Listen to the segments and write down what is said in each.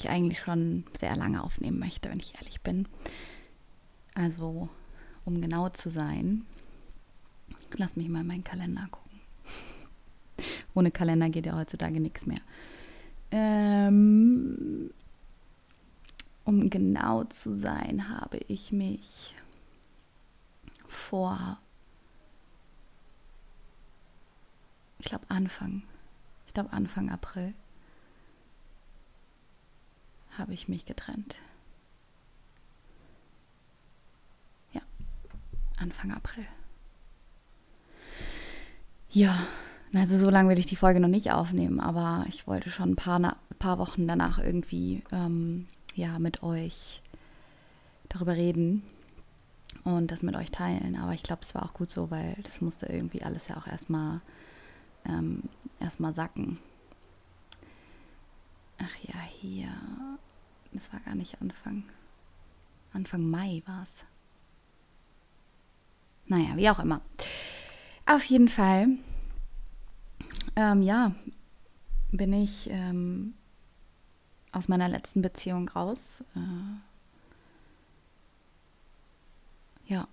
ich eigentlich schon sehr lange aufnehmen möchte, wenn ich ehrlich bin. Also, um genau zu sein, lass mich mal in meinen Kalender gucken. Ohne Kalender geht ja heutzutage nichts mehr. Ähm, um genau zu sein, habe ich mich vor, ich glaube Anfang, ich glaube Anfang April, habe ich mich getrennt. Ja, Anfang April. Ja, also so lange will ich die Folge noch nicht aufnehmen, aber ich wollte schon ein paar, paar Wochen danach irgendwie ähm, ja, mit euch darüber reden und das mit euch teilen. Aber ich glaube, es war auch gut so, weil das musste irgendwie alles ja auch erstmal ähm, erstmal sacken. Ach ja, hier. Das war gar nicht Anfang. Anfang Mai war es. Naja, wie auch immer. Auf jeden Fall, ähm, ja, bin ich ähm, aus meiner letzten Beziehung raus. Äh, ja.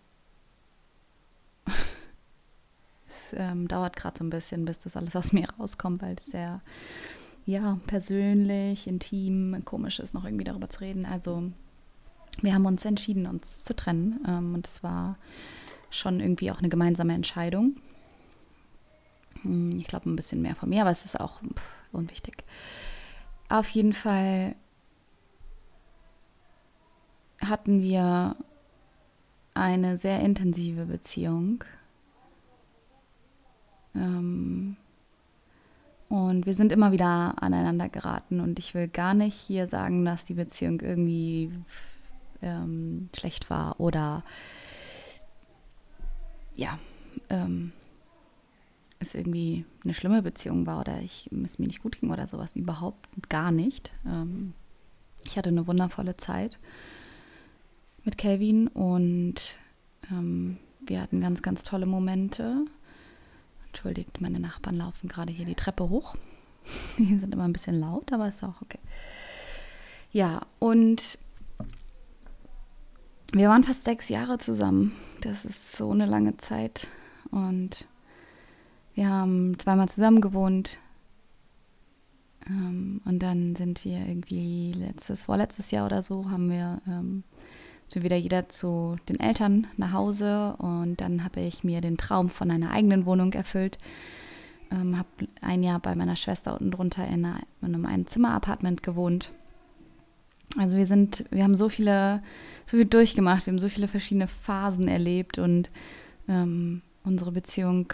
es ähm, dauert gerade so ein bisschen, bis das alles aus mir rauskommt, weil es sehr, ja, persönlich, intim, komisch ist, noch irgendwie darüber zu reden. Also, wir haben uns entschieden, uns zu trennen. Ähm, und es war schon irgendwie auch eine gemeinsame Entscheidung. Hm, ich glaube, ein bisschen mehr von mir, aber es ist auch pff, unwichtig. Auf jeden Fall hatten wir eine sehr intensive Beziehung. Ähm, und wir sind immer wieder aneinander geraten. Und ich will gar nicht hier sagen, dass die Beziehung irgendwie ähm, schlecht war oder ja, ähm, es irgendwie eine schlimme Beziehung war oder ich, es mir nicht gut ging oder sowas. Überhaupt gar nicht. Ähm, ich hatte eine wundervolle Zeit mit Kelvin und ähm, wir hatten ganz, ganz tolle Momente. Entschuldigt, meine Nachbarn laufen gerade hier die Treppe hoch. Die sind immer ein bisschen laut, aber ist auch okay. Ja, und wir waren fast sechs Jahre zusammen. Das ist so eine lange Zeit. Und wir haben zweimal zusammen gewohnt. Ähm, und dann sind wir irgendwie letztes, vorletztes Jahr oder so, haben wir sind wieder jeder zu den Eltern nach Hause. Und dann habe ich mir den Traum von einer eigenen Wohnung erfüllt. Ähm, habe ein Jahr bei meiner Schwester unten drunter in, einer, in einem Einzimmer-Apartment gewohnt. Also wir sind, wir haben so viele, so viel durchgemacht, wir haben so viele verschiedene Phasen erlebt und ähm, unsere Beziehung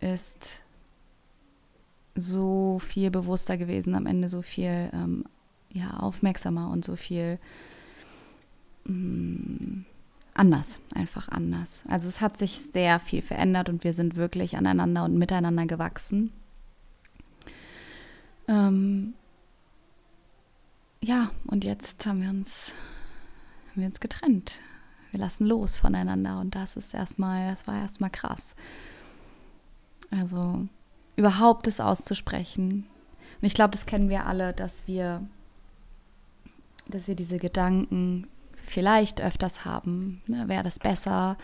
ist so viel bewusster gewesen, am Ende so viel ähm, ja, aufmerksamer und so viel mm, anders, einfach anders. Also es hat sich sehr viel verändert und wir sind wirklich aneinander und miteinander gewachsen. Ähm, ja, und jetzt haben wir uns, haben wir uns getrennt. Wir lassen los voneinander und das ist erstmal, das war erstmal krass. Also überhaupt es auszusprechen. Und ich glaube, das kennen wir alle, dass wir, dass wir diese Gedanken vielleicht öfters haben. Ne? Wäre das besser,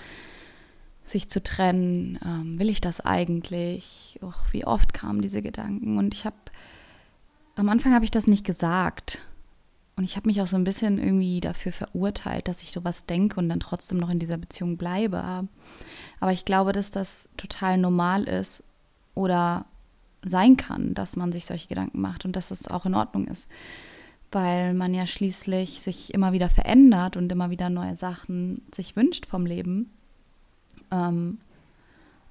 sich zu trennen? Ähm, will ich das eigentlich? Och, wie oft kamen diese Gedanken? Und ich habe, am Anfang habe ich das nicht gesagt. Und ich habe mich auch so ein bisschen irgendwie dafür verurteilt, dass ich sowas denke und dann trotzdem noch in dieser Beziehung bleibe. Aber ich glaube, dass das total normal ist oder sein kann, dass man sich solche Gedanken macht und dass es auch in Ordnung ist. Weil man ja schließlich sich immer wieder verändert und immer wieder neue Sachen sich wünscht vom Leben. Ähm,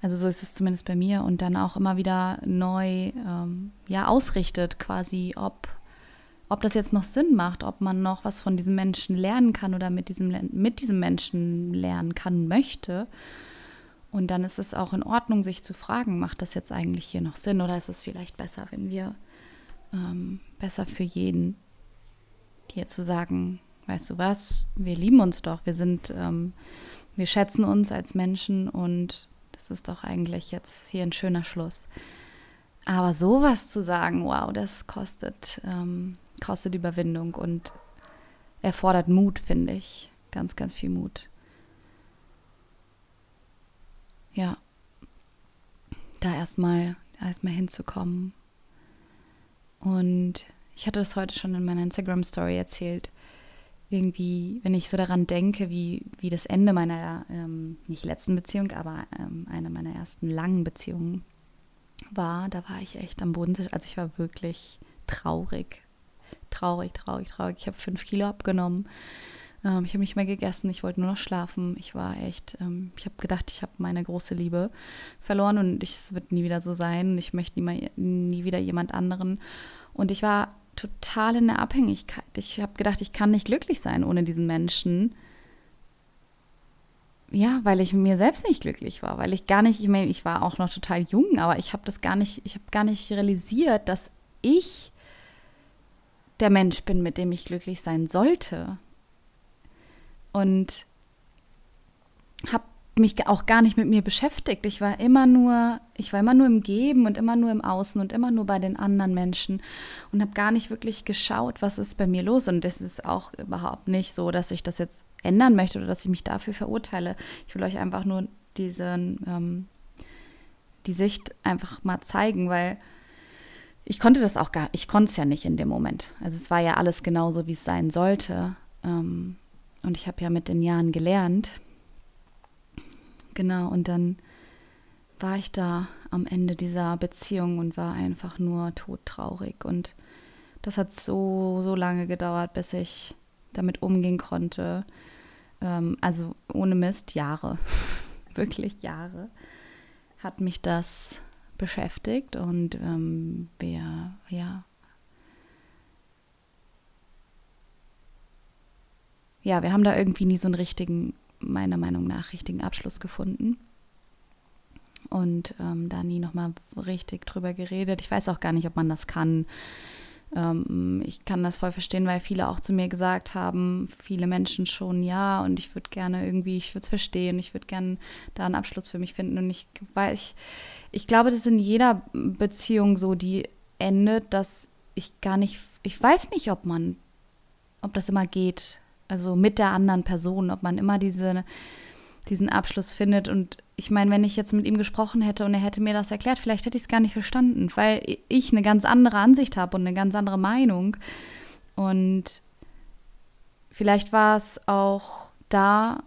also so ist es zumindest bei mir und dann auch immer wieder neu ähm, ja, ausrichtet, quasi, ob ob das jetzt noch Sinn macht, ob man noch was von diesem Menschen lernen kann oder mit diesem, mit diesem Menschen lernen kann, möchte. Und dann ist es auch in Ordnung, sich zu fragen, macht das jetzt eigentlich hier noch Sinn oder ist es vielleicht besser, wenn wir ähm, besser für jeden hier zu sagen, weißt du was, wir lieben uns doch, wir sind, ähm, wir schätzen uns als Menschen und das ist doch eigentlich jetzt hier ein schöner Schluss. Aber sowas zu sagen, wow, das kostet ähm, kostet Überwindung und erfordert Mut, finde ich. Ganz, ganz viel Mut. Ja. Da erstmal erstmal hinzukommen. Und ich hatte das heute schon in meiner Instagram-Story erzählt. Irgendwie, wenn ich so daran denke, wie, wie das Ende meiner, ähm, nicht letzten Beziehung, aber ähm, einer meiner ersten langen Beziehungen war, da war ich echt am Boden. Also ich war wirklich traurig. Traurig, traurig, traurig. Ich habe fünf Kilo abgenommen. Ähm, ich habe nicht mehr gegessen. Ich wollte nur noch schlafen. Ich war echt, ähm, ich habe gedacht, ich habe meine große Liebe verloren und es wird nie wieder so sein. Ich möchte nie, mal, nie wieder jemand anderen. Und ich war total in der Abhängigkeit. Ich habe gedacht, ich kann nicht glücklich sein ohne diesen Menschen. Ja, weil ich mir selbst nicht glücklich war, weil ich gar nicht, ich meine, ich war auch noch total jung, aber ich habe das gar nicht, ich habe gar nicht realisiert, dass ich der Mensch bin, mit dem ich glücklich sein sollte. Und habe mich auch gar nicht mit mir beschäftigt. Ich war immer nur, ich war immer nur im Geben und immer nur im Außen und immer nur bei den anderen Menschen und habe gar nicht wirklich geschaut, was ist bei mir los. Und das ist auch überhaupt nicht so, dass ich das jetzt ändern möchte oder dass ich mich dafür verurteile. Ich will euch einfach nur diesen, ähm, die Sicht einfach mal zeigen, weil ich konnte das auch gar, ich konnte es ja nicht in dem Moment. Also es war ja alles genauso, wie es sein sollte. Ähm, und ich habe ja mit den Jahren gelernt. Genau, und dann war ich da am Ende dieser Beziehung und war einfach nur todtraurig. Und das hat so, so lange gedauert, bis ich damit umgehen konnte. Ähm, also ohne Mist, Jahre. Wirklich Jahre hat mich das beschäftigt und ähm, wir, ja, ja, wir haben da irgendwie nie so einen richtigen, meiner Meinung nach, richtigen Abschluss gefunden. Und ähm, da nie nochmal richtig drüber geredet. Ich weiß auch gar nicht, ob man das kann. Ähm, ich kann das voll verstehen, weil viele auch zu mir gesagt haben, viele Menschen schon, ja, und ich würde gerne irgendwie, ich würde es verstehen, ich würde gerne da einen Abschluss für mich finden. Und ich weiß, ich, ich glaube, das ist in jeder Beziehung so, die endet, dass ich gar nicht, ich weiß nicht, ob man, ob das immer geht, also mit der anderen Person, ob man immer diese, diesen Abschluss findet. Und ich meine, wenn ich jetzt mit ihm gesprochen hätte und er hätte mir das erklärt, vielleicht hätte ich es gar nicht verstanden, weil ich eine ganz andere Ansicht habe und eine ganz andere Meinung. Und vielleicht war es auch da,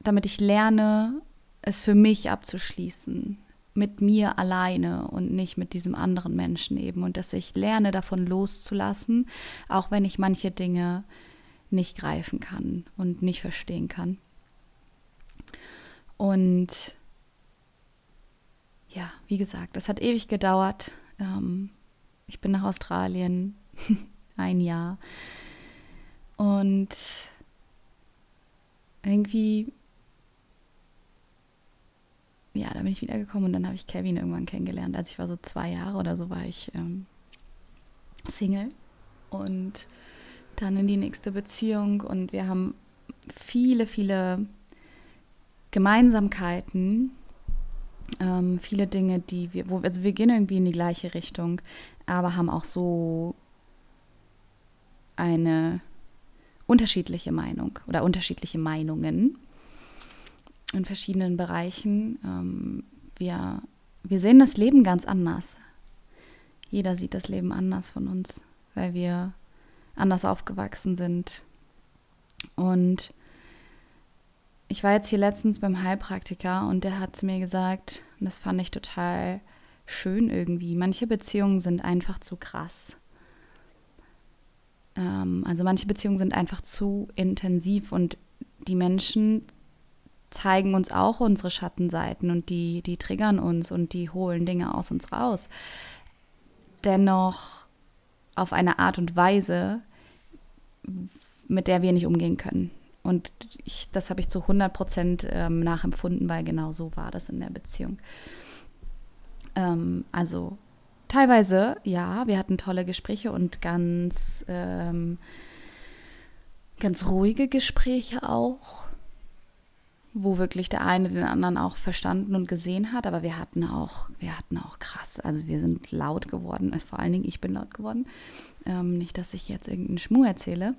damit ich lerne, es für mich abzuschließen, mit mir alleine und nicht mit diesem anderen Menschen eben. Und dass ich lerne, davon loszulassen, auch wenn ich manche Dinge nicht greifen kann und nicht verstehen kann. Und ja, wie gesagt, das hat ewig gedauert. Ähm, ich bin nach Australien ein Jahr und irgendwie, ja, da bin ich wiedergekommen und dann habe ich Kevin irgendwann kennengelernt. Als ich war so zwei Jahre oder so, war ich ähm, Single und dann in die nächste Beziehung und wir haben viele, viele Gemeinsamkeiten, ähm, viele Dinge, die wir, wo, also wir gehen irgendwie in die gleiche Richtung, aber haben auch so eine unterschiedliche Meinung oder unterschiedliche Meinungen in verschiedenen Bereichen. Ähm, wir, wir sehen das Leben ganz anders. Jeder sieht das Leben anders von uns, weil wir anders aufgewachsen sind. Und ich war jetzt hier letztens beim Heilpraktiker und der hat zu mir gesagt, und das fand ich total schön irgendwie, manche Beziehungen sind einfach zu krass. Ähm, also manche Beziehungen sind einfach zu intensiv und die Menschen zeigen uns auch unsere Schattenseiten und die, die triggern uns und die holen Dinge aus uns raus. Dennoch auf eine Art und Weise, mit der wir nicht umgehen können. Und ich, das habe ich zu 100 Prozent ähm, nachempfunden, weil genau so war das in der Beziehung. Ähm, also teilweise, ja, wir hatten tolle Gespräche und ganz, ähm, ganz ruhige Gespräche auch. Wo wirklich der eine den anderen auch verstanden und gesehen hat, aber wir hatten auch, wir hatten auch krass, also wir sind laut geworden, also vor allen Dingen ich bin laut geworden. Ähm, nicht, dass ich jetzt irgendeinen Schmuh erzähle.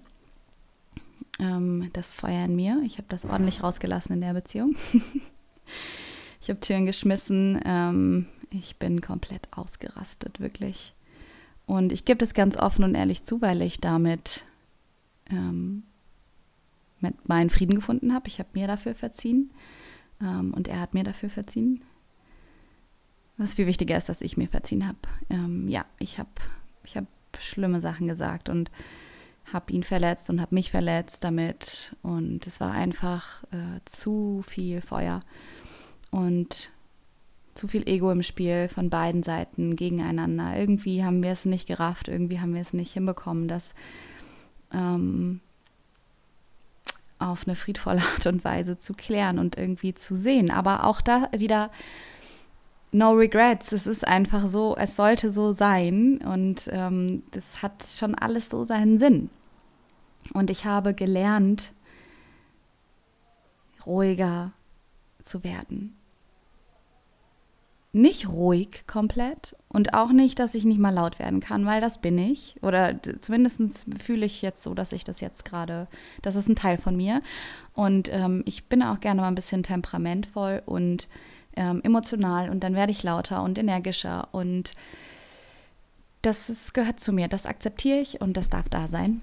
Ähm, das Feuer in mir, ich habe das ordentlich rausgelassen in der Beziehung. ich habe Türen geschmissen, ähm, ich bin komplett ausgerastet, wirklich. Und ich gebe das ganz offen und ehrlich zu, weil ich damit ähm, mit meinen Frieden gefunden habe. Ich habe mir dafür verziehen ähm, und er hat mir dafür verziehen. Was viel wichtiger ist, dass ich mir verziehen habe. Ähm, ja, ich habe ich hab schlimme Sachen gesagt und habe ihn verletzt und habe mich verletzt damit. Und es war einfach äh, zu viel Feuer und zu viel Ego im Spiel von beiden Seiten gegeneinander. Irgendwie haben wir es nicht gerafft, irgendwie haben wir es nicht hinbekommen, dass ähm, auf eine friedvolle Art und Weise zu klären und irgendwie zu sehen. Aber auch da wieder no regrets. Es ist einfach so, es sollte so sein und ähm, das hat schon alles so seinen Sinn. Und ich habe gelernt, ruhiger zu werden nicht ruhig komplett und auch nicht, dass ich nicht mal laut werden kann, weil das bin ich. Oder zumindest fühle ich jetzt so, dass ich das jetzt gerade, das ist ein Teil von mir. Und ähm, ich bin auch gerne mal ein bisschen temperamentvoll und ähm, emotional und dann werde ich lauter und energischer und das ist, gehört zu mir, das akzeptiere ich und das darf da sein.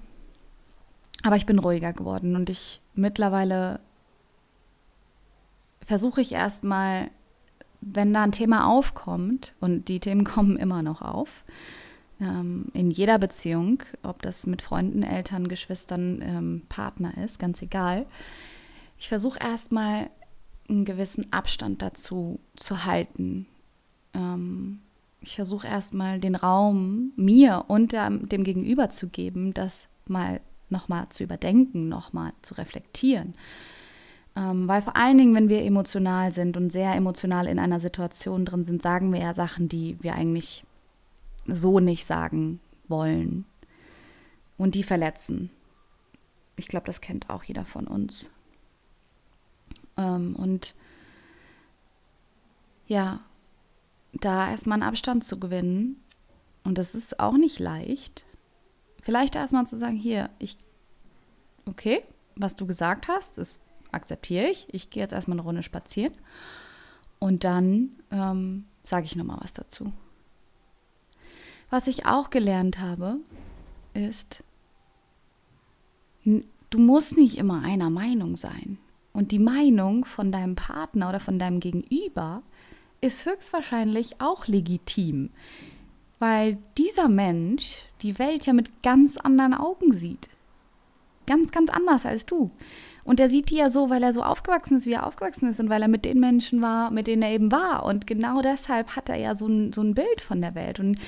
Aber ich bin ruhiger geworden und ich mittlerweile versuche ich erstmal wenn da ein Thema aufkommt, und die Themen kommen immer noch auf, ähm, in jeder Beziehung, ob das mit Freunden, Eltern, Geschwistern, ähm, Partner ist, ganz egal, ich versuche erstmal einen gewissen Abstand dazu zu halten. Ähm, ich versuche erstmal den Raum mir und dem, dem Gegenüber zu geben, das mal nochmal zu überdenken, nochmal zu reflektieren. Ähm, weil vor allen Dingen, wenn wir emotional sind und sehr emotional in einer Situation drin sind, sagen wir ja Sachen, die wir eigentlich so nicht sagen wollen. Und die verletzen. Ich glaube, das kennt auch jeder von uns. Ähm, und ja, da erstmal einen Abstand zu gewinnen. Und das ist auch nicht leicht. Vielleicht erstmal zu sagen, hier, ich, okay, was du gesagt hast, ist akzeptiere ich. Ich gehe jetzt erstmal eine Runde spazieren und dann ähm, sage ich nochmal was dazu. Was ich auch gelernt habe, ist, du musst nicht immer einer Meinung sein. Und die Meinung von deinem Partner oder von deinem Gegenüber ist höchstwahrscheinlich auch legitim, weil dieser Mensch die Welt ja mit ganz anderen Augen sieht. Ganz, ganz anders als du. Und er sieht die ja so, weil er so aufgewachsen ist, wie er aufgewachsen ist und weil er mit den Menschen war, mit denen er eben war. Und genau deshalb hat er ja so ein, so ein Bild von der Welt. Und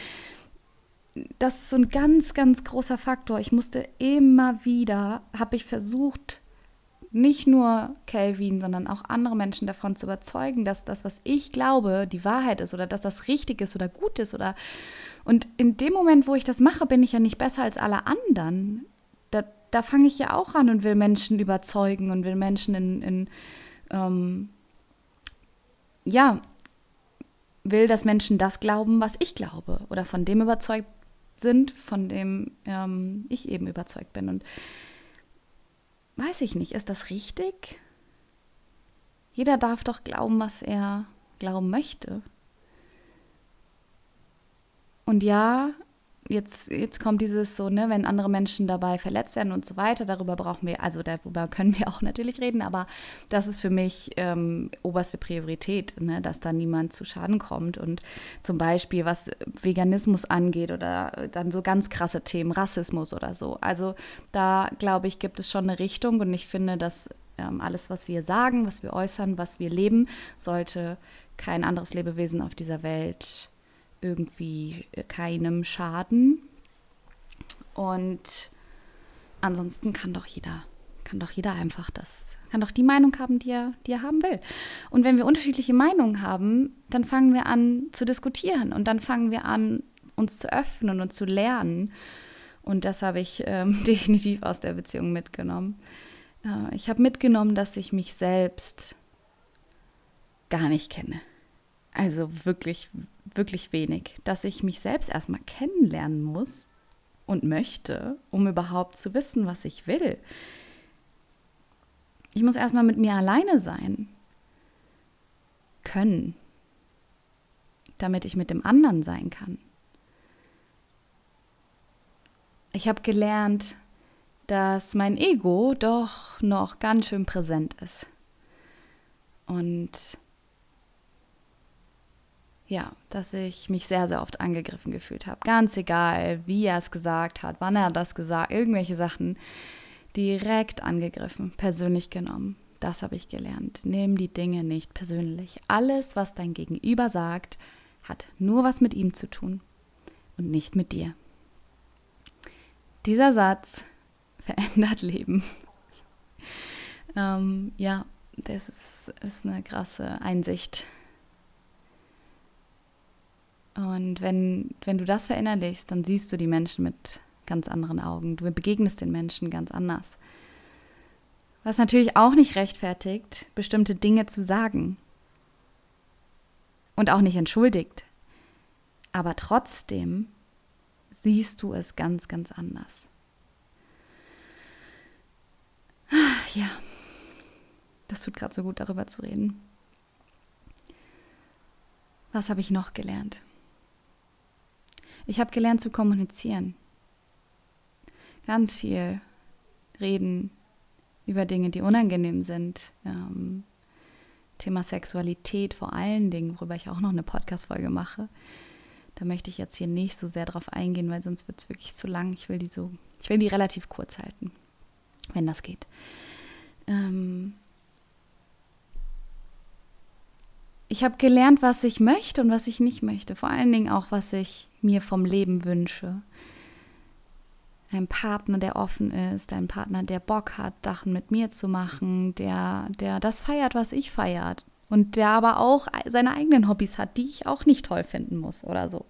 das ist so ein ganz, ganz großer Faktor. Ich musste immer wieder, habe ich versucht, nicht nur Calvin, sondern auch andere Menschen davon zu überzeugen, dass das, was ich glaube, die Wahrheit ist oder dass das richtig ist oder gut ist oder und in dem Moment, wo ich das mache, bin ich ja nicht besser als alle anderen da fange ich ja auch an und will Menschen überzeugen und will Menschen in, in ähm, ja, will, dass Menschen das glauben, was ich glaube oder von dem überzeugt sind, von dem ähm, ich eben überzeugt bin. Und weiß ich nicht, ist das richtig? Jeder darf doch glauben, was er glauben möchte. Und ja, jetzt, jetzt kommt dieses so, ne, wenn andere Menschen dabei verletzt werden und so weiter, darüber brauchen wir, also darüber können wir auch natürlich reden, aber das ist für mich ähm, oberste Priorität, ne, dass da niemand zu Schaden kommt. Und zum Beispiel, was Veganismus angeht oder dann so ganz krasse Themen, Rassismus oder so. Also da glaube ich, gibt es schon eine Richtung und ich finde, dass ähm, alles, was wir sagen, was wir äußern, was wir leben, sollte kein anderes Lebewesen auf dieser Welt irgendwie keinem schaden. Und ansonsten kann doch jeder, kann doch jeder einfach das, kann doch die Meinung haben, die er, die er haben will. Und wenn wir unterschiedliche Meinungen haben, dann fangen wir an zu diskutieren und dann fangen wir an, uns zu öffnen und zu lernen. Und das habe ich ähm, definitiv aus der Beziehung mitgenommen. Äh, ich habe mitgenommen, dass ich mich selbst gar nicht kenne. Also wirklich, wirklich wenig. Dass ich mich selbst erstmal kennenlernen muss und möchte, um überhaupt zu wissen, was ich will. Ich muss erstmal mit mir alleine sein können, damit ich mit dem anderen sein kann. Ich habe gelernt, dass mein Ego doch noch ganz schön präsent ist. Und ja, dass ich mich sehr, sehr oft angegriffen gefühlt habe. Ganz egal, wie er es gesagt hat, wann er das gesagt, irgendwelche Sachen direkt angegriffen, persönlich genommen. Das habe ich gelernt. Nimm die Dinge nicht persönlich. Alles, was dein Gegenüber sagt, hat nur was mit ihm zu tun und nicht mit dir. Dieser Satz verändert Leben. ähm, ja, das ist, ist eine krasse Einsicht. Und wenn, wenn du das verinnerlichst, dann siehst du die Menschen mit ganz anderen Augen. Du begegnest den Menschen ganz anders. Was natürlich auch nicht rechtfertigt, bestimmte Dinge zu sagen. Und auch nicht entschuldigt. Aber trotzdem siehst du es ganz, ganz anders. Ja, das tut gerade so gut, darüber zu reden. Was habe ich noch gelernt? Ich habe gelernt zu kommunizieren. Ganz viel reden über Dinge, die unangenehm sind. Ähm, Thema Sexualität vor allen Dingen, worüber ich auch noch eine Podcast-Folge mache. Da möchte ich jetzt hier nicht so sehr drauf eingehen, weil sonst wird es wirklich zu lang. Ich will die so, ich will die relativ kurz halten, wenn das geht. Ähm, ich habe gelernt, was ich möchte und was ich nicht möchte. Vor allen Dingen auch, was ich mir vom Leben wünsche. Ein Partner, der offen ist, ein Partner, der Bock hat, Sachen mit mir zu machen, der, der das feiert, was ich feiert. Und der aber auch seine eigenen Hobbys hat, die ich auch nicht toll finden muss oder so.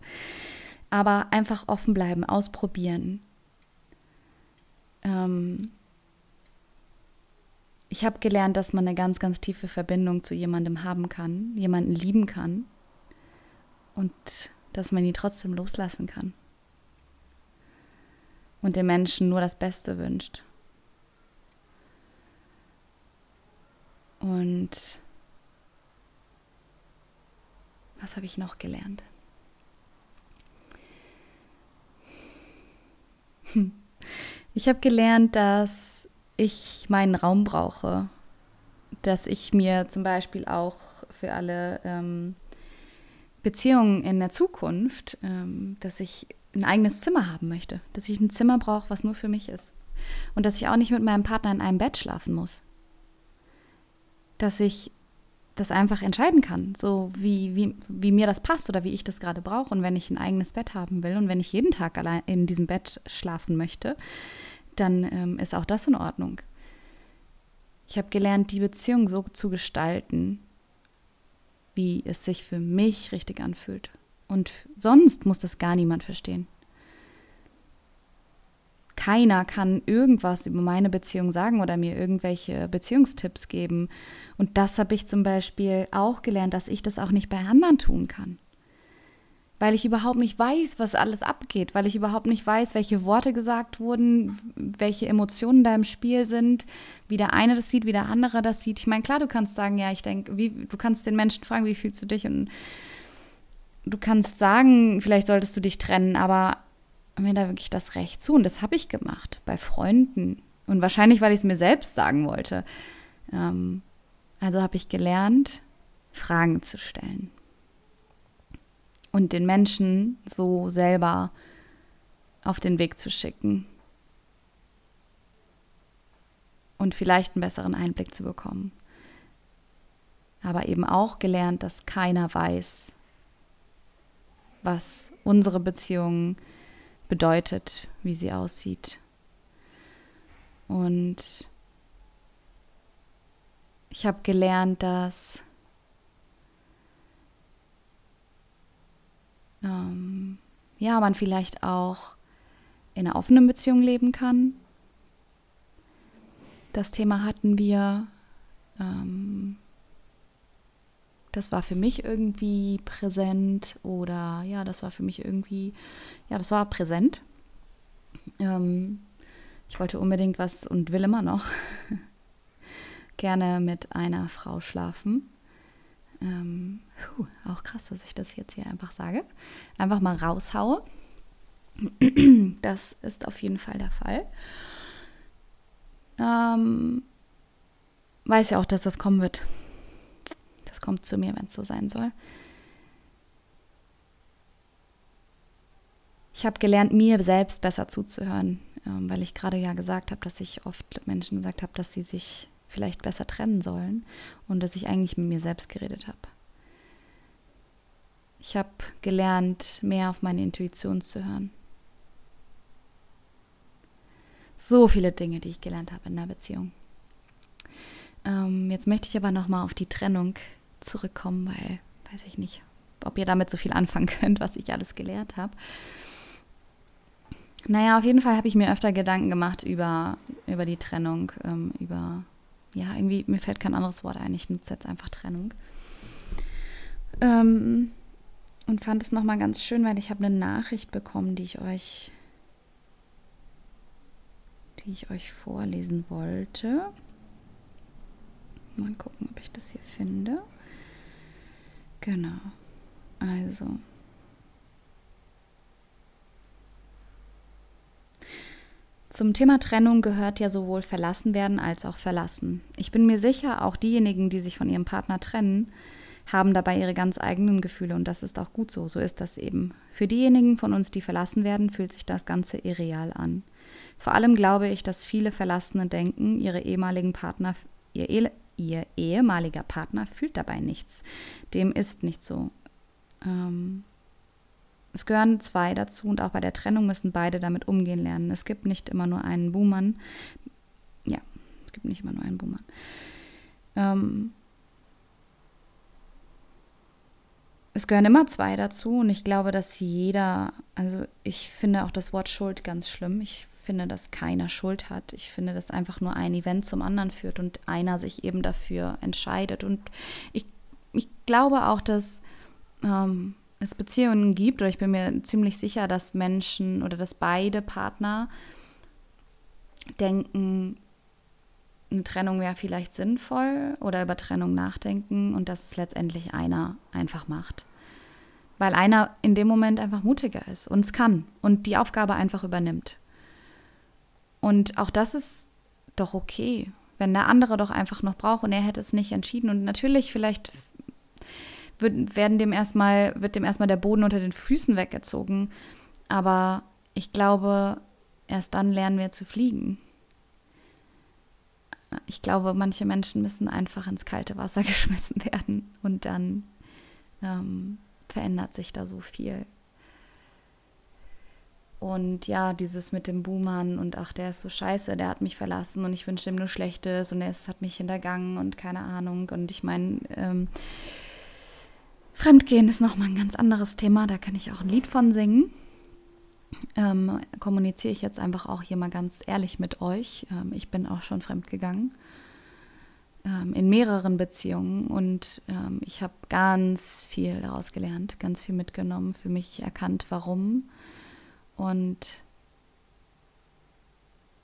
Aber einfach offen bleiben, ausprobieren. Ähm, ich habe gelernt, dass man eine ganz, ganz tiefe Verbindung zu jemandem haben kann, jemanden lieben kann und dass man ihn trotzdem loslassen kann und den Menschen nur das Beste wünscht. Und was habe ich noch gelernt? Ich habe gelernt, dass ich meinen Raum brauche, dass ich mir zum Beispiel auch für alle ähm, Beziehungen in der Zukunft, ähm, dass ich ein eigenes Zimmer haben möchte, dass ich ein Zimmer brauche, was nur für mich ist und dass ich auch nicht mit meinem Partner in einem Bett schlafen muss, dass ich das einfach entscheiden kann, so wie, wie, wie mir das passt oder wie ich das gerade brauche. Und wenn ich ein eigenes Bett haben will und wenn ich jeden Tag allein in diesem Bett schlafen möchte, dann ähm, ist auch das in Ordnung. Ich habe gelernt, die Beziehung so zu gestalten, wie es sich für mich richtig anfühlt. Und sonst muss das gar niemand verstehen. Keiner kann irgendwas über meine Beziehung sagen oder mir irgendwelche Beziehungstipps geben. Und das habe ich zum Beispiel auch gelernt, dass ich das auch nicht bei anderen tun kann weil ich überhaupt nicht weiß, was alles abgeht, weil ich überhaupt nicht weiß, welche Worte gesagt wurden, welche Emotionen da im Spiel sind, wie der eine das sieht, wie der andere das sieht. Ich meine, klar, du kannst sagen, ja, ich denke, du kannst den Menschen fragen, wie fühlst du dich und du kannst sagen, vielleicht solltest du dich trennen, aber mir da wirklich das Recht zu und das habe ich gemacht bei Freunden und wahrscheinlich, weil ich es mir selbst sagen wollte. Ähm, also habe ich gelernt, Fragen zu stellen und den Menschen so selber auf den Weg zu schicken und vielleicht einen besseren Einblick zu bekommen. Aber eben auch gelernt, dass keiner weiß, was unsere Beziehung bedeutet, wie sie aussieht. Und ich habe gelernt, dass ähm, ja, man vielleicht auch in einer offenen Beziehung leben kann. das Thema hatten wir. Ähm, das war für mich irgendwie präsent oder ja, das war für mich irgendwie, ja, das war präsent. Ähm, ich wollte unbedingt was und will immer noch gerne mit einer Frau schlafen. Ähm, puh, auch krass, dass ich das jetzt hier einfach sage. Einfach mal raushaue. Das ist auf jeden Fall der Fall. Ähm, weiß ja auch, dass das kommen wird. Das kommt zu mir, wenn es so sein soll. Ich habe gelernt, mir selbst besser zuzuhören, ähm, weil ich gerade ja gesagt habe, dass ich oft Menschen gesagt habe, dass sie sich vielleicht besser trennen sollen und dass ich eigentlich mit mir selbst geredet habe. Ich habe gelernt, mehr auf meine Intuition zu hören. So viele Dinge, die ich gelernt habe in der Beziehung. Ähm, jetzt möchte ich aber nochmal auf die Trennung zurückkommen, weil weiß ich nicht, ob ihr damit so viel anfangen könnt, was ich alles gelernt habe. Naja, auf jeden Fall habe ich mir öfter Gedanken gemacht über, über die Trennung, ähm, über ja, irgendwie, mir fällt kein anderes Wort ein. Ich nutze jetzt einfach Trennung. Ähm, und fand es nochmal ganz schön, weil ich habe eine Nachricht bekommen, die ich euch, die ich euch vorlesen wollte. Mal gucken, ob ich das hier finde. Genau. Also. Zum Thema Trennung gehört ja sowohl verlassen werden als auch verlassen. Ich bin mir sicher, auch diejenigen, die sich von ihrem Partner trennen, haben dabei ihre ganz eigenen Gefühle und das ist auch gut so, so ist das eben. Für diejenigen von uns, die verlassen werden, fühlt sich das Ganze irreal an. Vor allem glaube ich, dass viele Verlassene denken, ihre ehemaligen Partner, ihr, e ihr ehemaliger Partner fühlt dabei nichts. Dem ist nicht so. Ähm, es gehören zwei dazu und auch bei der Trennung müssen beide damit umgehen lernen. Es gibt nicht immer nur einen Buhmann. Ja, es gibt nicht immer nur einen Buhmann. Ähm, es gehören immer zwei dazu und ich glaube, dass jeder, also ich finde auch das Wort Schuld ganz schlimm. Ich finde, dass keiner Schuld hat. Ich finde, dass einfach nur ein Event zum anderen führt und einer sich eben dafür entscheidet. Und ich, ich glaube auch, dass ähm, es Beziehungen gibt, oder ich bin mir ziemlich sicher, dass Menschen oder dass beide Partner denken, eine Trennung wäre vielleicht sinnvoll oder über Trennung nachdenken und dass es letztendlich einer einfach macht. Weil einer in dem Moment einfach mutiger ist und es kann und die Aufgabe einfach übernimmt. Und auch das ist doch okay, wenn der andere doch einfach noch braucht und er hätte es nicht entschieden. Und natürlich, vielleicht wird, werden dem erstmal, wird dem erstmal der Boden unter den Füßen weggezogen. Aber ich glaube, erst dann lernen wir zu fliegen. Ich glaube, manche Menschen müssen einfach ins kalte Wasser geschmissen werden und dann ähm, verändert sich da so viel. Und ja, dieses mit dem Buhmann und ach, der ist so scheiße, der hat mich verlassen und ich wünsche ihm nur Schlechtes und er ist, hat mich hintergangen und keine Ahnung. Und ich meine, ähm, Fremdgehen ist nochmal ein ganz anderes Thema, da kann ich auch ein Lied von singen. Ähm, kommuniziere ich jetzt einfach auch hier mal ganz ehrlich mit euch. Ähm, ich bin auch schon fremdgegangen ähm, in mehreren Beziehungen und ähm, ich habe ganz viel daraus gelernt, ganz viel mitgenommen, für mich erkannt, warum und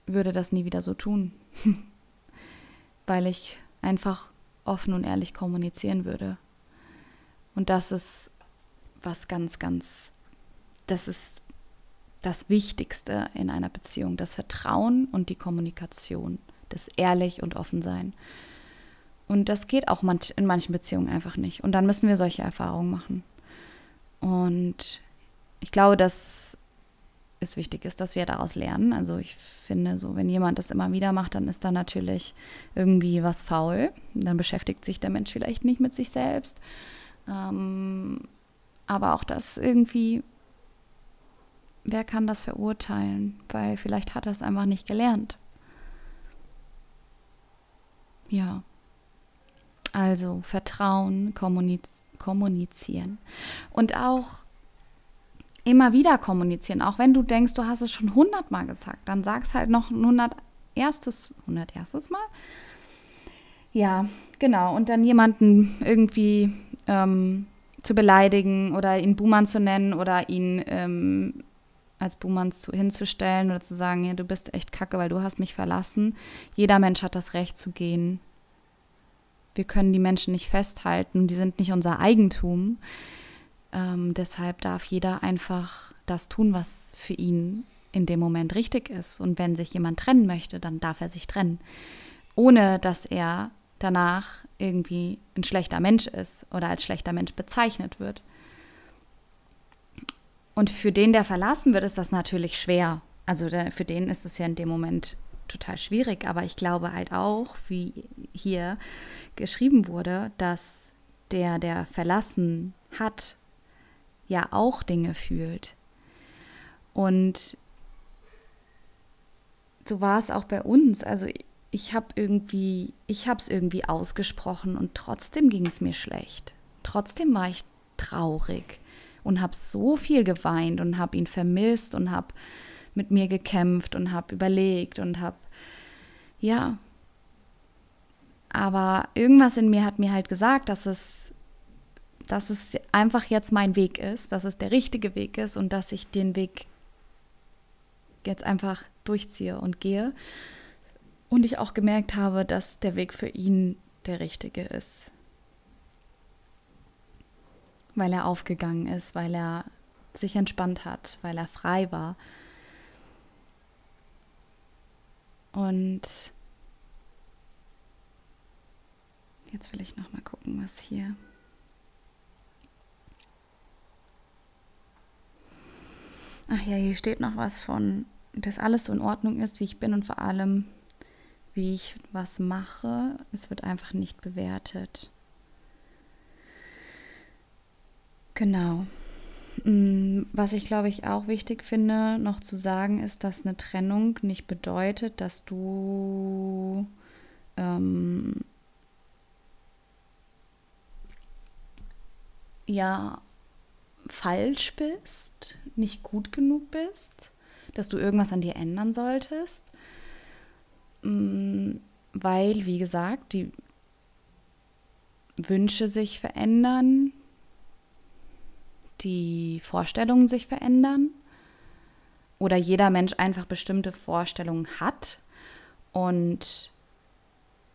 würde das nie wieder so tun, weil ich einfach offen und ehrlich kommunizieren würde und das ist was ganz, ganz, das ist das Wichtigste in einer Beziehung, das Vertrauen und die Kommunikation, das Ehrlich und Offensein. Und das geht auch in manchen Beziehungen einfach nicht. Und dann müssen wir solche Erfahrungen machen. Und ich glaube, dass es wichtig ist, dass wir daraus lernen. Also ich finde so, wenn jemand das immer wieder macht, dann ist da natürlich irgendwie was faul. Dann beschäftigt sich der Mensch vielleicht nicht mit sich selbst. Ähm, aber auch das irgendwie, wer kann das verurteilen? Weil vielleicht hat er es einfach nicht gelernt. Ja. Also Vertrauen, kommuniz kommunizieren. Und auch immer wieder kommunizieren. Auch wenn du denkst, du hast es schon hundertmal gesagt, dann sag es halt noch erstes, 100 erstes Mal. Ja, genau. Und dann jemanden irgendwie ähm, zu beleidigen oder ihn Buhmann zu nennen oder ihn ähm, als Buhmann zu, hinzustellen oder zu sagen, ja, du bist echt kacke, weil du hast mich verlassen. Jeder Mensch hat das Recht zu gehen. Wir können die Menschen nicht festhalten, die sind nicht unser Eigentum. Ähm, deshalb darf jeder einfach das tun, was für ihn in dem Moment richtig ist. Und wenn sich jemand trennen möchte, dann darf er sich trennen. Ohne dass er danach irgendwie ein schlechter Mensch ist oder als schlechter Mensch bezeichnet wird. Und für den, der verlassen wird, ist das natürlich schwer. Also für den ist es ja in dem Moment total schwierig. Aber ich glaube halt auch, wie hier geschrieben wurde, dass der, der verlassen hat, ja auch Dinge fühlt. Und so war es auch bei uns. Also ich habe irgendwie, ich habe es irgendwie ausgesprochen und trotzdem ging es mir schlecht. Trotzdem war ich traurig und habe so viel geweint und habe ihn vermisst und habe mit mir gekämpft und habe überlegt und habe, ja. Aber irgendwas in mir hat mir halt gesagt, dass es, dass es einfach jetzt mein Weg ist, dass es der richtige Weg ist und dass ich den Weg jetzt einfach durchziehe und gehe. Und ich auch gemerkt habe, dass der Weg für ihn der richtige ist. Weil er aufgegangen ist, weil er sich entspannt hat, weil er frei war. Und jetzt will ich noch mal gucken, was hier. Ach ja, hier steht noch was von, dass alles so in Ordnung ist, wie ich bin und vor allem, wie ich was mache. Es wird einfach nicht bewertet. Genau. Mm, was ich glaube ich auch wichtig finde, noch zu sagen, ist, dass eine Trennung nicht bedeutet, dass du ähm, ja falsch bist, nicht gut genug bist, dass du irgendwas an dir ändern solltest, Mm, weil, wie gesagt, die Wünsche sich verändern, die Vorstellungen sich verändern oder jeder Mensch einfach bestimmte Vorstellungen hat und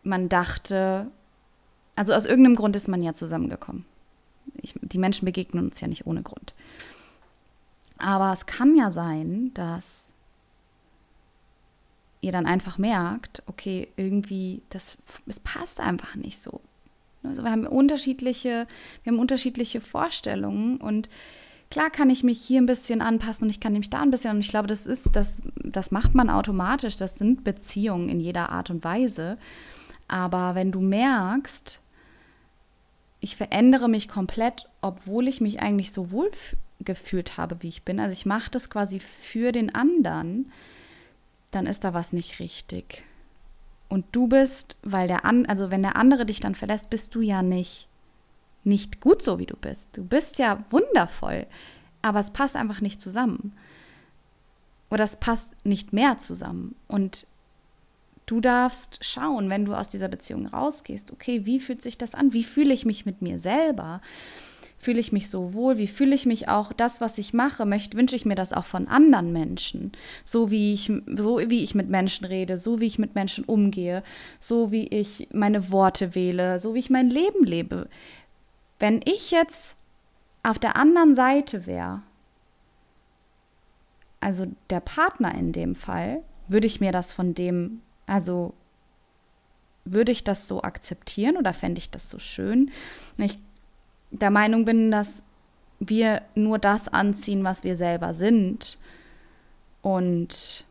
man dachte, also aus irgendeinem Grund ist man ja zusammengekommen. Ich, die Menschen begegnen uns ja nicht ohne Grund. Aber es kann ja sein, dass ihr dann einfach merkt, okay, irgendwie, das, es passt einfach nicht so. Also wir haben unterschiedliche, wir haben unterschiedliche Vorstellungen und klar kann ich mich hier ein bisschen anpassen und ich kann mich da ein bisschen und ich glaube, das ist, das, das macht man automatisch, das sind Beziehungen in jeder Art und Weise. Aber wenn du merkst, ich verändere mich komplett, obwohl ich mich eigentlich so wohl gefühlt habe, wie ich bin. Also ich mache das quasi für den anderen dann ist da was nicht richtig. Und du bist, weil der an, also wenn der andere dich dann verlässt, bist du ja nicht nicht gut so wie du bist. Du bist ja wundervoll, aber es passt einfach nicht zusammen. Oder es passt nicht mehr zusammen und du darfst schauen, wenn du aus dieser Beziehung rausgehst, okay, wie fühlt sich das an? Wie fühle ich mich mit mir selber? Fühle ich mich so wohl, wie fühle ich mich auch, das, was ich mache, möchte, wünsche ich mir das auch von anderen Menschen. So wie ich, so wie ich mit Menschen rede, so wie ich mit Menschen umgehe, so wie ich meine Worte wähle, so wie ich mein Leben lebe. Wenn ich jetzt auf der anderen Seite wäre, also der Partner in dem Fall, würde ich mir das von dem, also würde ich das so akzeptieren oder fände ich das so schön? Ich der Meinung bin, dass wir nur das anziehen, was wir selber sind. Und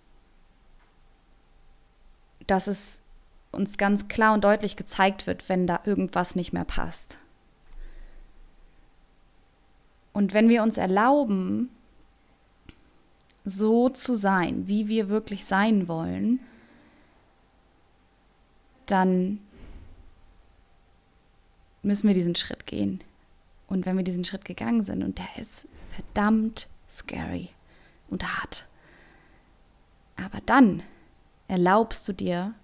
dass es uns ganz klar und deutlich gezeigt wird, wenn da irgendwas nicht mehr passt. Und wenn wir uns erlauben, so zu sein, wie wir wirklich sein wollen, dann müssen wir diesen Schritt gehen. Und wenn wir diesen Schritt gegangen sind, und der ist verdammt scary und hart. Aber dann, erlaubst du dir,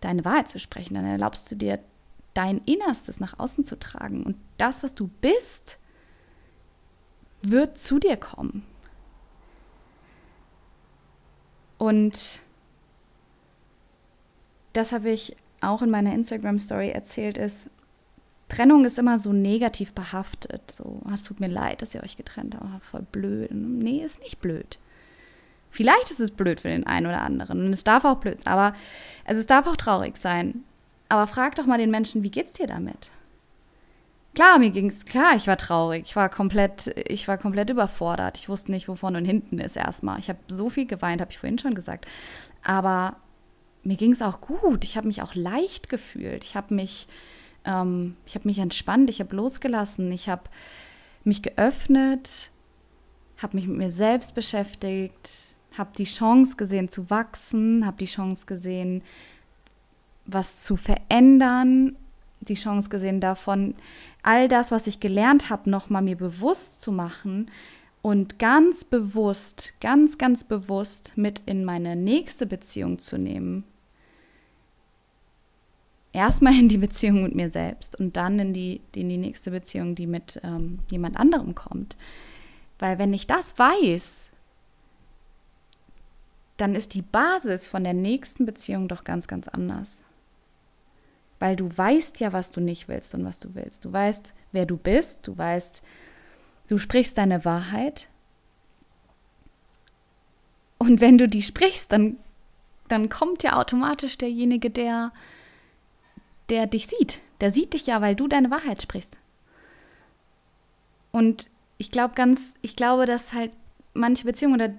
deine Wahrheit zu sprechen, dann erlaubst du dir, dein Innerstes nach außen zu tragen. Und das, was du bist, wird zu dir kommen. Und das habe ich auch in meiner Instagram-Story erzählt, ist, Trennung ist immer so negativ behaftet. So, ah, es tut mir leid, dass ihr euch getrennt habt. Oh, voll blöd. Nee, ist nicht blöd. Vielleicht ist es blöd für den einen oder anderen. Und es darf auch blöd sein. Aber also es darf auch traurig sein. Aber frag doch mal den Menschen, wie geht's dir damit? Klar, mir ging's, klar, ich war traurig. Ich war komplett, ich war komplett überfordert. Ich wusste nicht, wo vorne und hinten ist erstmal. Ich habe so viel geweint, habe ich vorhin schon gesagt. Aber mir ging es auch gut. Ich habe mich auch leicht gefühlt. Ich habe mich, ähm, ich habe mich entspannt. Ich habe losgelassen. Ich habe mich geöffnet, habe mich mit mir selbst beschäftigt, habe die Chance gesehen zu wachsen, habe die Chance gesehen, was zu verändern, die Chance gesehen davon, all das, was ich gelernt habe, nochmal mir bewusst zu machen und ganz bewusst, ganz, ganz bewusst mit in meine nächste Beziehung zu nehmen. Erstmal in die Beziehung mit mir selbst und dann in die, in die nächste Beziehung, die mit ähm, jemand anderem kommt. Weil wenn ich das weiß, dann ist die Basis von der nächsten Beziehung doch ganz, ganz anders weil du weißt ja, was du nicht willst und was du willst. Du weißt, wer du bist, du weißt, du sprichst deine Wahrheit. Und wenn du die sprichst, dann, dann kommt ja automatisch derjenige, der, der dich sieht. Der sieht dich ja, weil du deine Wahrheit sprichst. Und ich glaube ganz, ich glaube, dass halt manche Beziehungen oder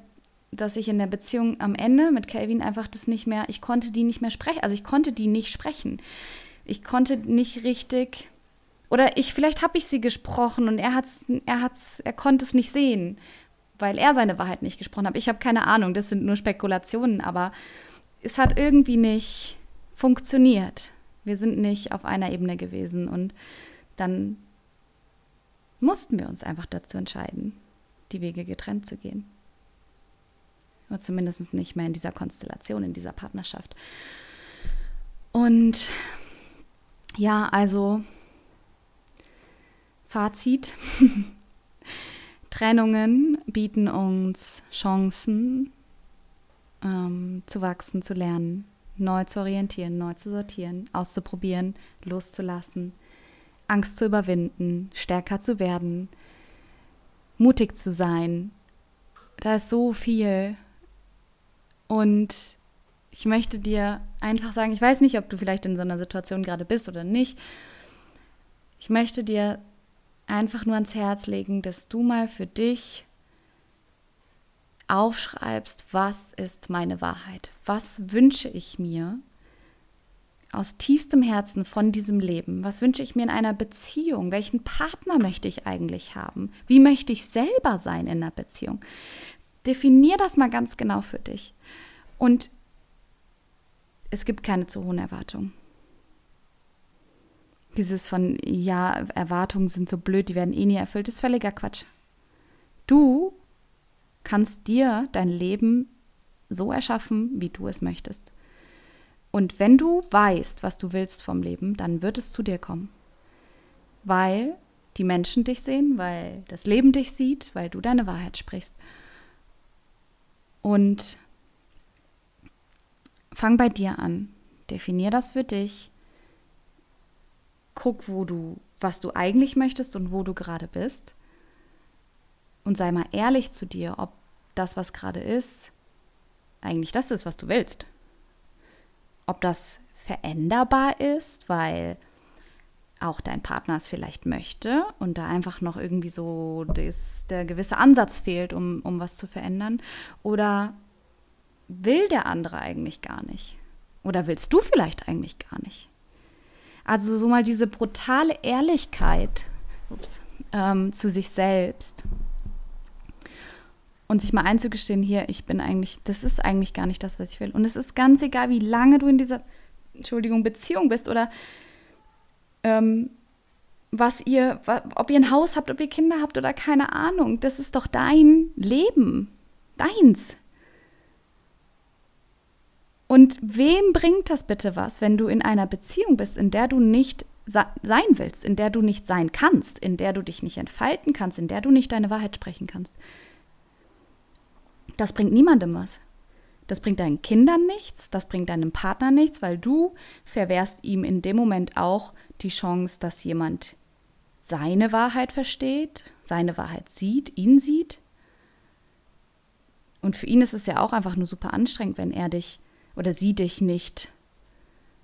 dass ich in der Beziehung am Ende mit Calvin einfach das nicht mehr, ich konnte die nicht mehr sprechen, also ich konnte die nicht sprechen ich konnte nicht richtig oder ich vielleicht habe ich sie gesprochen und er hat's er hat's er konnte es nicht sehen, weil er seine Wahrheit nicht gesprochen hat. Ich habe keine Ahnung, das sind nur Spekulationen, aber es hat irgendwie nicht funktioniert. Wir sind nicht auf einer Ebene gewesen und dann mussten wir uns einfach dazu entscheiden, die Wege getrennt zu gehen. Oder zumindest nicht mehr in dieser Konstellation, in dieser Partnerschaft. Und ja, also Fazit. Trennungen bieten uns Chancen ähm, zu wachsen, zu lernen, neu zu orientieren, neu zu sortieren, auszuprobieren, loszulassen, Angst zu überwinden, stärker zu werden, mutig zu sein. Da ist so viel. Und ich möchte dir einfach sagen, ich weiß nicht, ob du vielleicht in so einer Situation gerade bist oder nicht. Ich möchte dir einfach nur ans Herz legen, dass du mal für dich aufschreibst, was ist meine Wahrheit? Was wünsche ich mir aus tiefstem Herzen von diesem Leben? Was wünsche ich mir in einer Beziehung? Welchen Partner möchte ich eigentlich haben? Wie möchte ich selber sein in einer Beziehung? Definier das mal ganz genau für dich. Und es gibt keine zu hohen Erwartungen. Dieses von, ja, Erwartungen sind so blöd, die werden eh nie erfüllt, ist völliger Quatsch. Du kannst dir dein Leben so erschaffen, wie du es möchtest. Und wenn du weißt, was du willst vom Leben, dann wird es zu dir kommen. Weil die Menschen dich sehen, weil das Leben dich sieht, weil du deine Wahrheit sprichst. Und fang bei dir an. Definier das für dich. Guck, wo du, was du eigentlich möchtest und wo du gerade bist. Und sei mal ehrlich zu dir, ob das, was gerade ist, eigentlich das ist, was du willst. Ob das veränderbar ist, weil auch dein Partner es vielleicht möchte und da einfach noch irgendwie so das, der gewisse Ansatz fehlt, um, um was zu verändern. Oder will der andere eigentlich gar nicht? Oder willst du vielleicht eigentlich gar nicht? Also so mal diese brutale Ehrlichkeit ups, ähm, zu sich selbst und sich mal einzugestehen, hier, ich bin eigentlich, das ist eigentlich gar nicht das, was ich will. Und es ist ganz egal, wie lange du in dieser, Entschuldigung, Beziehung bist oder ähm, was ihr, ob ihr ein Haus habt, ob ihr Kinder habt oder keine Ahnung. Das ist doch dein Leben, deins. Und wem bringt das bitte was, wenn du in einer Beziehung bist, in der du nicht sein willst, in der du nicht sein kannst, in der du dich nicht entfalten kannst, in der du nicht deine Wahrheit sprechen kannst? Das bringt niemandem was. Das bringt deinen Kindern nichts, das bringt deinem Partner nichts, weil du verwehrst ihm in dem Moment auch die Chance, dass jemand seine Wahrheit versteht, seine Wahrheit sieht, ihn sieht. Und für ihn ist es ja auch einfach nur super anstrengend, wenn er dich oder sie dich nicht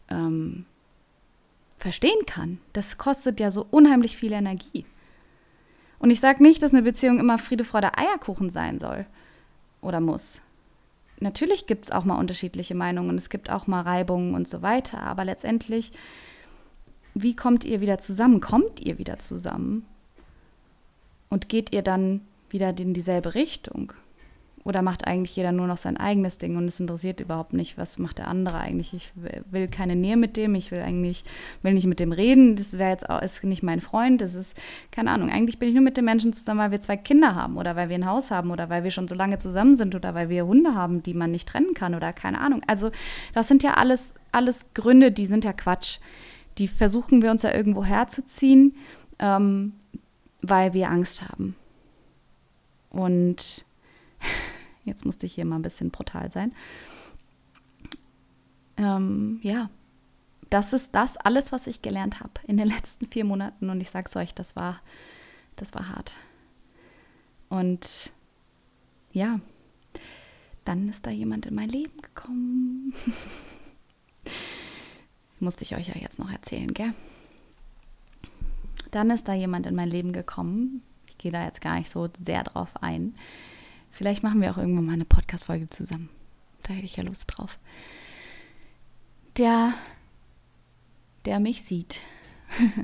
ähm, verstehen kann. Das kostet ja so unheimlich viel Energie. Und ich sage nicht, dass eine Beziehung immer Friede, Freude, Eierkuchen sein soll oder muss. Natürlich gibt es auch mal unterschiedliche Meinungen, es gibt auch mal Reibungen und so weiter, aber letztendlich, wie kommt ihr wieder zusammen? Kommt ihr wieder zusammen? Und geht ihr dann wieder in dieselbe Richtung? Oder macht eigentlich jeder nur noch sein eigenes Ding und es interessiert überhaupt nicht, was macht der andere eigentlich? Ich will keine Nähe mit dem, ich will eigentlich, will nicht mit dem reden, das wäre jetzt auch, ist nicht mein Freund, das ist, keine Ahnung, eigentlich bin ich nur mit dem Menschen zusammen, weil wir zwei Kinder haben oder weil wir ein Haus haben oder weil wir schon so lange zusammen sind oder weil wir Hunde haben, die man nicht trennen kann oder keine Ahnung. Also das sind ja alles, alles Gründe, die sind ja Quatsch. Die versuchen wir uns ja irgendwo herzuziehen, ähm, weil wir Angst haben. Und Jetzt musste ich hier mal ein bisschen brutal sein. Ähm, ja, das ist das alles, was ich gelernt habe in den letzten vier Monaten. Und ich sag's euch, das war, das war hart. Und ja, dann ist da jemand in mein Leben gekommen. Musste ich euch ja jetzt noch erzählen, gell? Dann ist da jemand in mein Leben gekommen. Ich gehe da jetzt gar nicht so sehr drauf ein. Vielleicht machen wir auch irgendwann mal eine Podcast-Folge zusammen. Da hätte ich ja Lust drauf. Der, der mich sieht,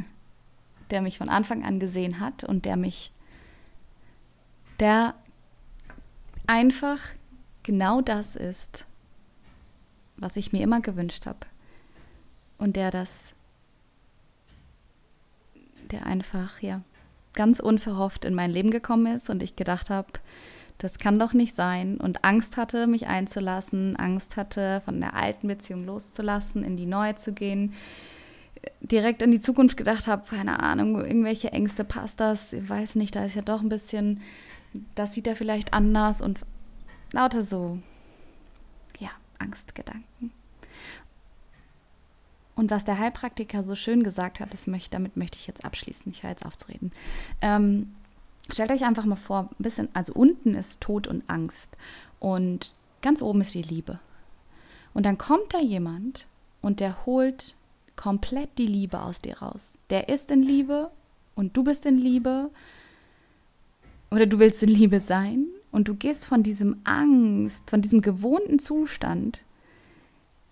der mich von Anfang an gesehen hat und der mich, der einfach genau das ist, was ich mir immer gewünscht habe. Und der das, der einfach, ja, ganz unverhofft in mein Leben gekommen ist und ich gedacht habe, das kann doch nicht sein. Und Angst hatte, mich einzulassen, Angst hatte, von der alten Beziehung loszulassen, in die neue zu gehen, direkt in die Zukunft gedacht habe, keine Ahnung, irgendwelche Ängste, passt das, ich weiß nicht, da ist ja doch ein bisschen, das sieht er vielleicht anders und lauter so, ja, Angstgedanken. Und was der Heilpraktiker so schön gesagt hat, das möchte, damit möchte ich jetzt abschließen, ich höre jetzt auf zu reden. Ähm, Stellt euch einfach mal vor, ein bisschen, also unten ist Tod und Angst und ganz oben ist die Liebe. Und dann kommt da jemand und der holt komplett die Liebe aus dir raus. Der ist in Liebe und du bist in Liebe oder du willst in Liebe sein und du gehst von diesem Angst, von diesem gewohnten Zustand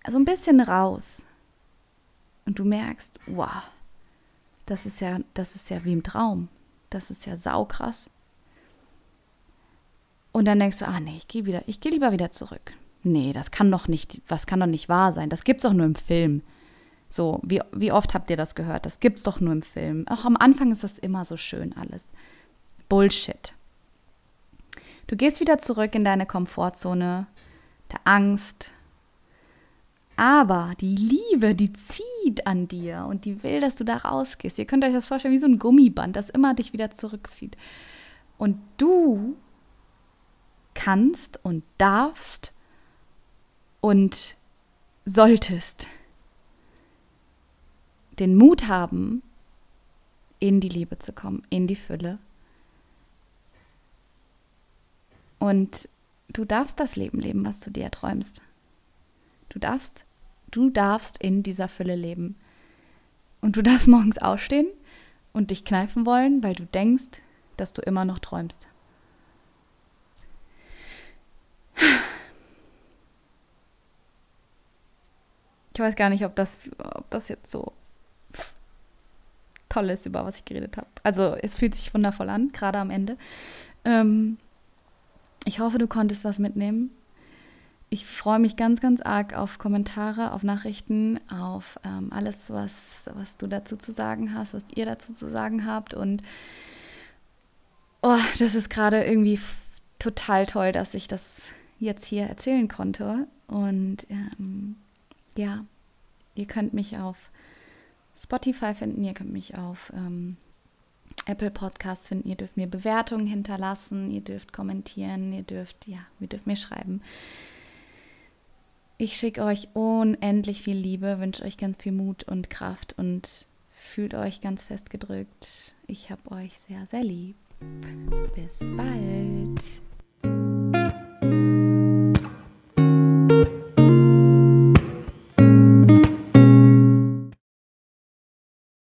so ein bisschen raus und du merkst, wow, das ist ja, das ist ja wie im Traum. Das ist ja saukrass. Und dann denkst du, ah nee, ich gehe wieder, ich gehe lieber wieder zurück. Nee, das kann doch nicht, was kann doch nicht wahr sein. Das gibt's doch nur im Film. So, wie, wie oft habt ihr das gehört? Das gibt's doch nur im Film. Auch am Anfang ist das immer so schön alles. Bullshit. Du gehst wieder zurück in deine Komfortzone der Angst, aber die Liebe, die zieht an dir und die will, dass du da rausgehst. Ihr könnt euch das vorstellen wie so ein Gummiband, das immer dich wieder zurückzieht. Und du kannst und darfst und solltest den Mut haben, in die Liebe zu kommen, in die Fülle. Und du darfst das Leben leben, was du dir träumst. Du darfst, du darfst in dieser Fülle leben. Und du darfst morgens aufstehen und dich kneifen wollen, weil du denkst, dass du immer noch träumst. Ich weiß gar nicht, ob das, ob das jetzt so toll ist, über was ich geredet habe. Also es fühlt sich wundervoll an, gerade am Ende. Ähm, ich hoffe, du konntest was mitnehmen ich freue mich ganz, ganz arg auf Kommentare, auf Nachrichten, auf ähm, alles, was, was du dazu zu sagen hast, was ihr dazu zu sagen habt. Und oh, das ist gerade irgendwie total toll, dass ich das jetzt hier erzählen konnte. Und ähm, ja, ihr könnt mich auf Spotify finden, ihr könnt mich auf ähm, Apple Podcasts finden, ihr dürft mir Bewertungen hinterlassen, ihr dürft kommentieren, ihr dürft, ja, ihr dürft mir schreiben. Ich schicke euch unendlich viel Liebe, wünsche euch ganz viel Mut und Kraft und fühlt euch ganz fest gedrückt. Ich habe euch sehr, sehr lieb. Bis bald.